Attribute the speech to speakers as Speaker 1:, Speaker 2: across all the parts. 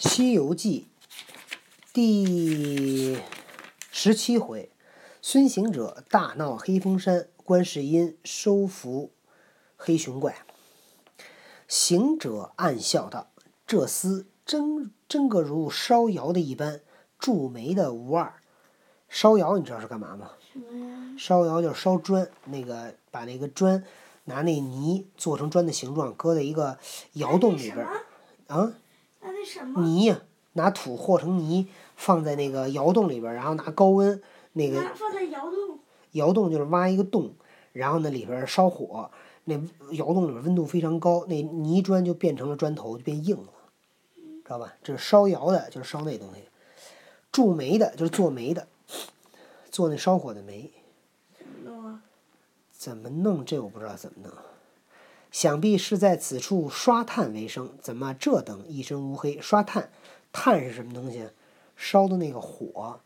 Speaker 1: 《西游记》第十七回，孙行者大闹黑风山，观世音收服黑熊怪。行者暗笑道：“这厮真真个如烧窑的一般，铸煤的无二。烧窑你知道是干嘛吗？烧窑就是烧砖，那个把那个砖拿那泥做成砖的形状，搁在一个窑洞里边儿啊。”泥呀拿土和成泥，放在那个窑洞里边儿，然后拿高温那个
Speaker 2: 放在窑洞。
Speaker 1: 窑洞就是挖一个洞，然后那里边烧火，那窑洞里边温度非常高，那泥砖就变成了砖头，就变硬了，知道吧？这是烧窑的，就是烧那东西；铸煤的，就是做煤的，做那烧火的煤。
Speaker 2: 怎么弄啊？
Speaker 1: 怎么弄？这我不知道怎么弄。想必是在此处刷炭为生，怎么这等一身乌黑？刷炭，炭是什么东西？烧的那个火，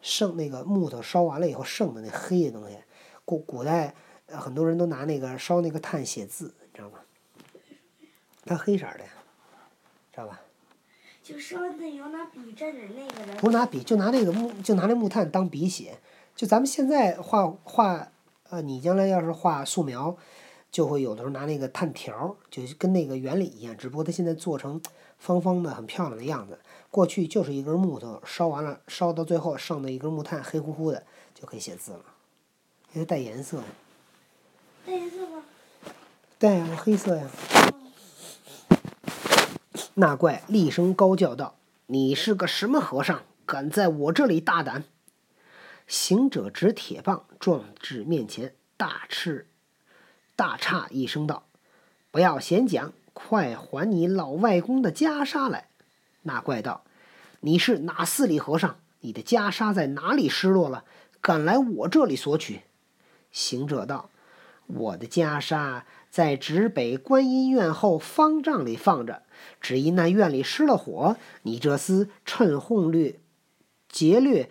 Speaker 1: 剩那个木头烧完了以后剩的那黑的东西。古古代很多人都拿那个烧那个炭写字，你知道吗？它黑色的呀，知道吧？
Speaker 2: 就烧那有拿笔蘸着那个的。
Speaker 1: 不是拿笔，就拿那个木，就拿那木炭当笔写。就咱们现在画画，呃，你将来要是画素描。就会有的时候拿那个碳条，就跟那个原理一样，只不过它现在做成方方的、很漂亮的样子。过去就是一根木头，烧完了，烧到最后剩的一根木炭，黑乎乎的，就可以写字了。因为带颜色。
Speaker 2: 带颜色吗？
Speaker 1: 带呀，黑色呀。那怪厉声高叫道：“你是个什么和尚，敢在我这里大胆？”行者执铁棒撞至面前，大斥。大诧一声道：“不要闲讲，快还你老外公的袈裟来！”那怪道：“你是哪寺里和尚？你的袈裟在哪里失落了？敢来我这里索取？”行者道：“我的袈裟在直北观音院后方丈里放着，只因那院里失了火，你这厮趁哄掠劫掠。”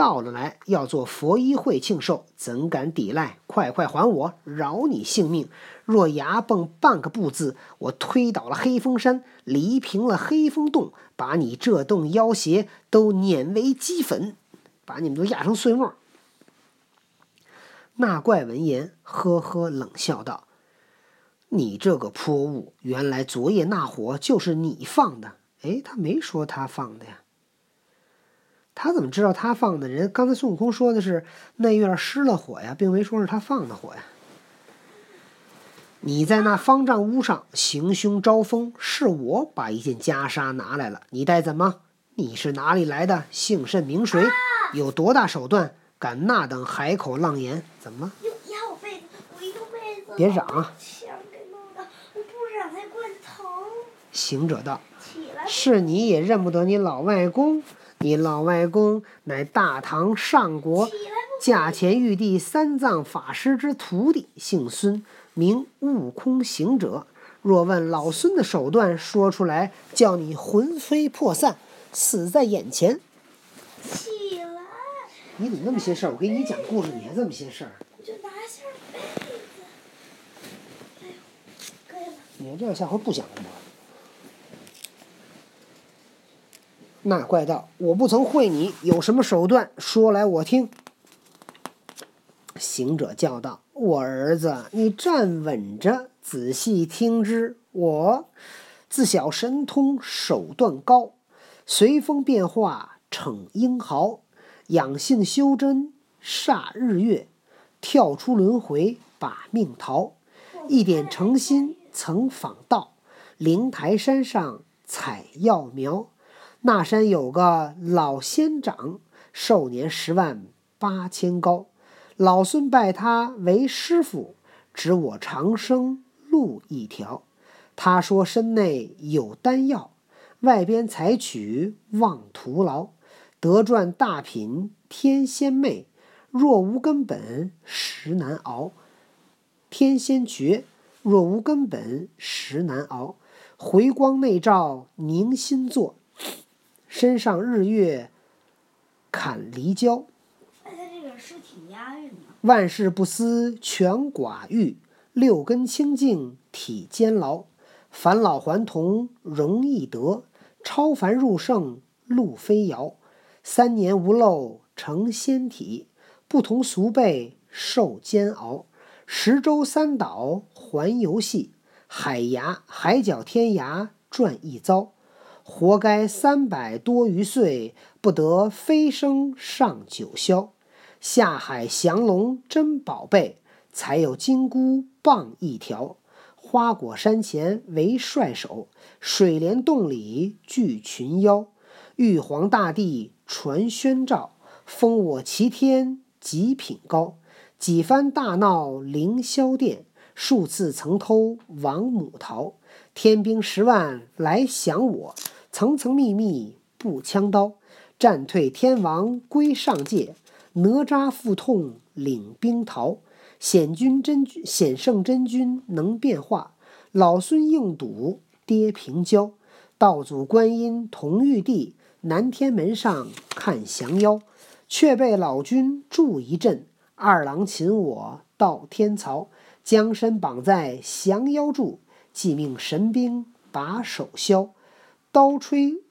Speaker 1: 到了来要做佛衣会庆寿，怎敢抵赖？快快还我，饶你性命！若牙蹦半个不字，我推倒了黑风山，犁平了黑风洞，把你这洞妖邪都碾为齑粉，把你们都压成碎末。那怪闻言，呵呵冷笑道：“你这个泼物，原来昨夜那火就是你放的？哎，他没说他放的呀。”他怎么知道他放的？人刚才孙悟空说的是那院失了火呀，并没说是他放的火呀。你在那方丈屋上行凶招风，是我把一件袈裟拿来了。你带怎么？你是哪里来的？姓甚名谁？有多大手段？敢那等海口浪言？怎么了？
Speaker 2: 压我被子，我一动被子。
Speaker 1: 别嚷！
Speaker 2: 枪给弄的，我不嚷才怪疼。
Speaker 1: 行者道：“
Speaker 2: 起来！
Speaker 1: 是你也认不得你老外公？”你老外公乃大唐上国驾前玉帝三藏法师之徒弟，姓孙，名悟空行者。若问老孙的手段，说出来，叫你魂飞魄散，死在眼前。
Speaker 2: 起来！
Speaker 1: 你怎么那么些事儿？我给你讲故事，你还这么些事儿？
Speaker 2: 就拿下被子。哎呦，可以了。
Speaker 1: 你这样下回不讲了吗？那怪道：“我不曾会你，有什么手段，说来我听。”行者叫道：“我儿子，你站稳着，仔细听之。我自小神通，手段高，随风变化，逞英豪，养性修真，煞日月，跳出轮回，把命逃。一点诚心，曾访道，灵台山上采药苗。”那山有个老仙长，寿年十万八千高。老孙拜他为师傅，指我长生路一条。他说身内有丹药，外边采取妄徒劳。得赚大品天仙妹，若无根本实难熬。天仙诀，若无根本实难熬。回光内照凝心坐。身上日月砍离焦。万事不思全寡欲，六根清净体坚牢。返老还童容易得，超凡入圣路飞遥。三年无漏成仙体，不同俗辈受煎熬。十洲三岛环游戏，海涯海角天涯转一遭。活该三百多余岁，不得飞升上九霄。下海降龙真宝贝，才有金箍棒一条。花果山前为帅首，水帘洞里聚群妖。玉皇大帝传宣诏，封我齐天极品高。几番大闹凌霄殿，数次曾偷王母桃。天兵十万来降我，层层密密步枪刀。战退天王归上界，哪吒腹痛领兵逃。显君真君显圣真君能变化，老孙硬赌跌平交。道祖观音同玉帝。南天门上看降妖，却被老君助一阵。二郎擒我到天曹，将身绑在降妖柱，即命神兵把手削。刀吹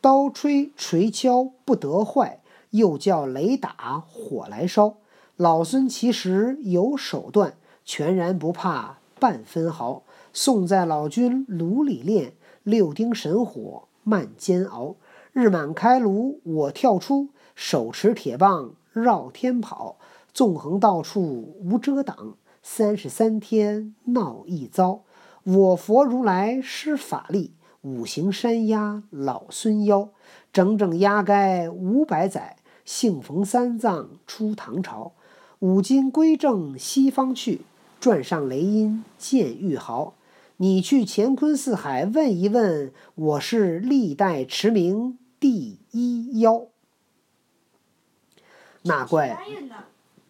Speaker 1: 刀吹锤敲不得坏，又叫雷打火来烧。老孙其实有手段，全然不怕半分毫。送在老君炉里炼，六丁神火慢煎熬。日满开炉，我跳出，手持铁棒绕天跑，纵横到处无遮挡。三十三天闹一遭，我佛如来施法力，五行山压老孙腰，整整压该五百载。幸逢三藏出唐朝，五经归正西方去，转上雷音见玉豪。你去乾坤四海问一问，我是历代驰名。第一妖，那怪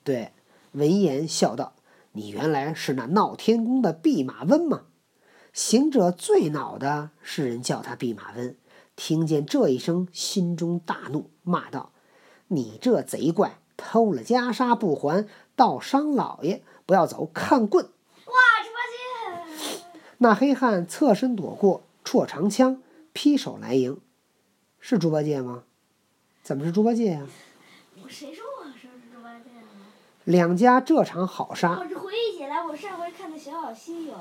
Speaker 1: 对闻言笑道：“你原来是那闹天宫的弼马温吗？”行者最恼的是人叫他弼马温，听见这一声，心中大怒，骂道：“你这贼怪，偷了袈裟不还，倒伤老爷不要走，看棍！”
Speaker 2: 哇，猪八戒！
Speaker 1: 那黑汉侧身躲过，绰长枪，劈手来迎。是猪八戒吗？怎么是猪八戒呀？
Speaker 2: 我谁说我说是猪八戒了？
Speaker 1: 两家这场好杀。
Speaker 2: 我这回忆起来，我上回看的《小小西游》。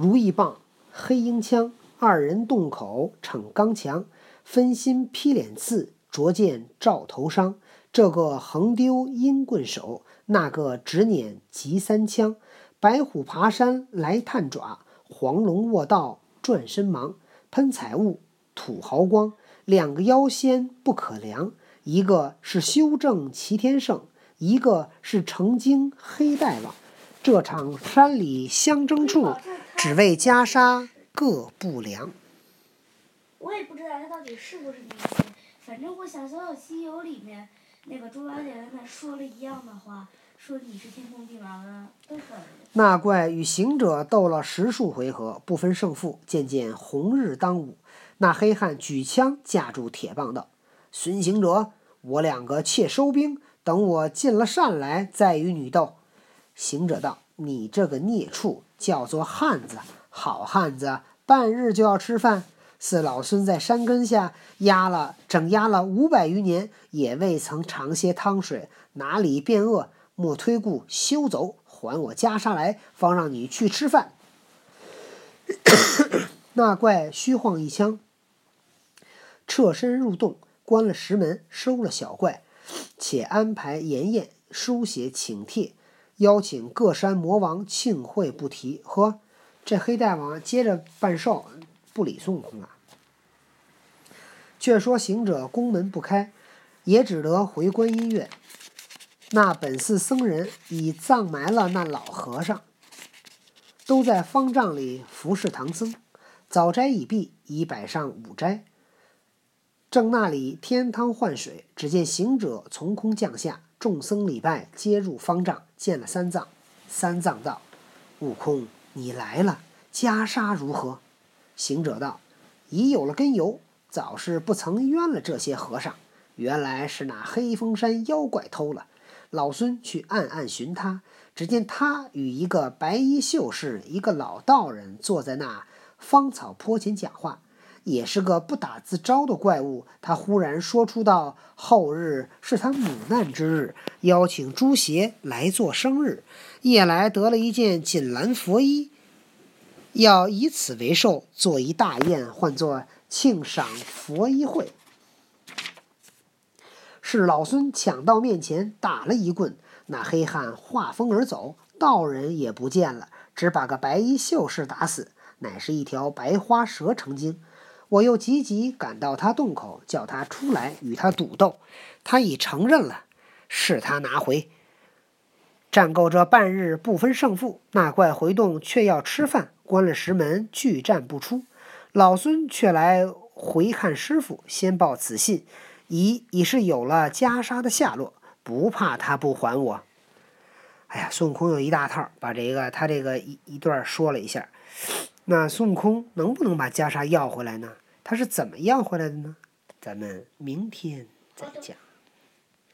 Speaker 1: 如意棒，黑鹰枪，二人洞口逞刚强，分心劈脸刺，着剑照头伤。这个横丢阴棍手，那个直捻急三枪。白虎爬山来探爪，黄龙卧道转身忙。喷彩雾，吐毫光。两个妖仙不可量，一个是修正齐天圣，一个是成精黑大王。这场山里相争处，只为袈裟各不良。
Speaker 2: 我也不知道他到底是不是那些，反正我想《小小西游》里面那个猪八戒跟他说了一样的话，说你是天宫弼马温，都可以。
Speaker 1: 那怪与行者斗了十数回合，不分胜负，渐渐红日当午。那黑汉举枪架住铁棒道：“孙行者，我两个且收兵，等我进了山来再与你斗。”行者道：“你这个孽畜，叫做汉子，好汉子，半日就要吃饭。似老孙在山根下压了整压了五百余年，也未曾尝些汤水，哪里变饿？莫推故，休走，还我袈裟来，方让你去吃饭。”那怪虚晃一枪。撤身入洞，关了石门，收了小怪，且安排筵宴，书写请帖，邀请各山魔王庆会不提。呵，这黑大王接着办寿，不理孙悟空了。却说行者宫门不开，也只得回观音院。那本寺僧人已葬埋了那老和尚，都在方丈里服侍唐僧。早斋已毕，已摆上午斋。正那里添汤换水，只见行者从空降下，众僧礼拜，皆入方丈，见了三藏。三藏道：“悟空，你来了，袈裟如何？”行者道：“已有了根由，早是不曾冤了这些和尚。原来是那黑风山妖怪偷了。老孙去暗暗寻他，只见他与一个白衣秀士，一个老道人坐在那芳草坡前讲话。”也是个不打自招的怪物。他忽然说出道：“后日是他母难之日，邀请朱邪来做生日。夜来得了一件锦兰佛衣，要以此为寿，做一大宴，唤作庆赏佛衣会。”是老孙抢到面前打了一棍，那黑汉化风而走，道人也不见了，只把个白衣秀士打死，乃是一条白花蛇成精。我又急急赶到他洞口，叫他出来与他赌斗，他已承认了，是他拿回。战够这半日不分胜负，那怪回洞却要吃饭，关了石门拒战不出。老孙却来回看师傅，先报此信。已已是有了袈裟的下落，不怕他不还我。哎呀，孙悟空有一大套，把这个他这个一一段说了一下。那孙悟空能不能把袈裟要回来呢？他是怎么要回来的呢？咱们明天再讲。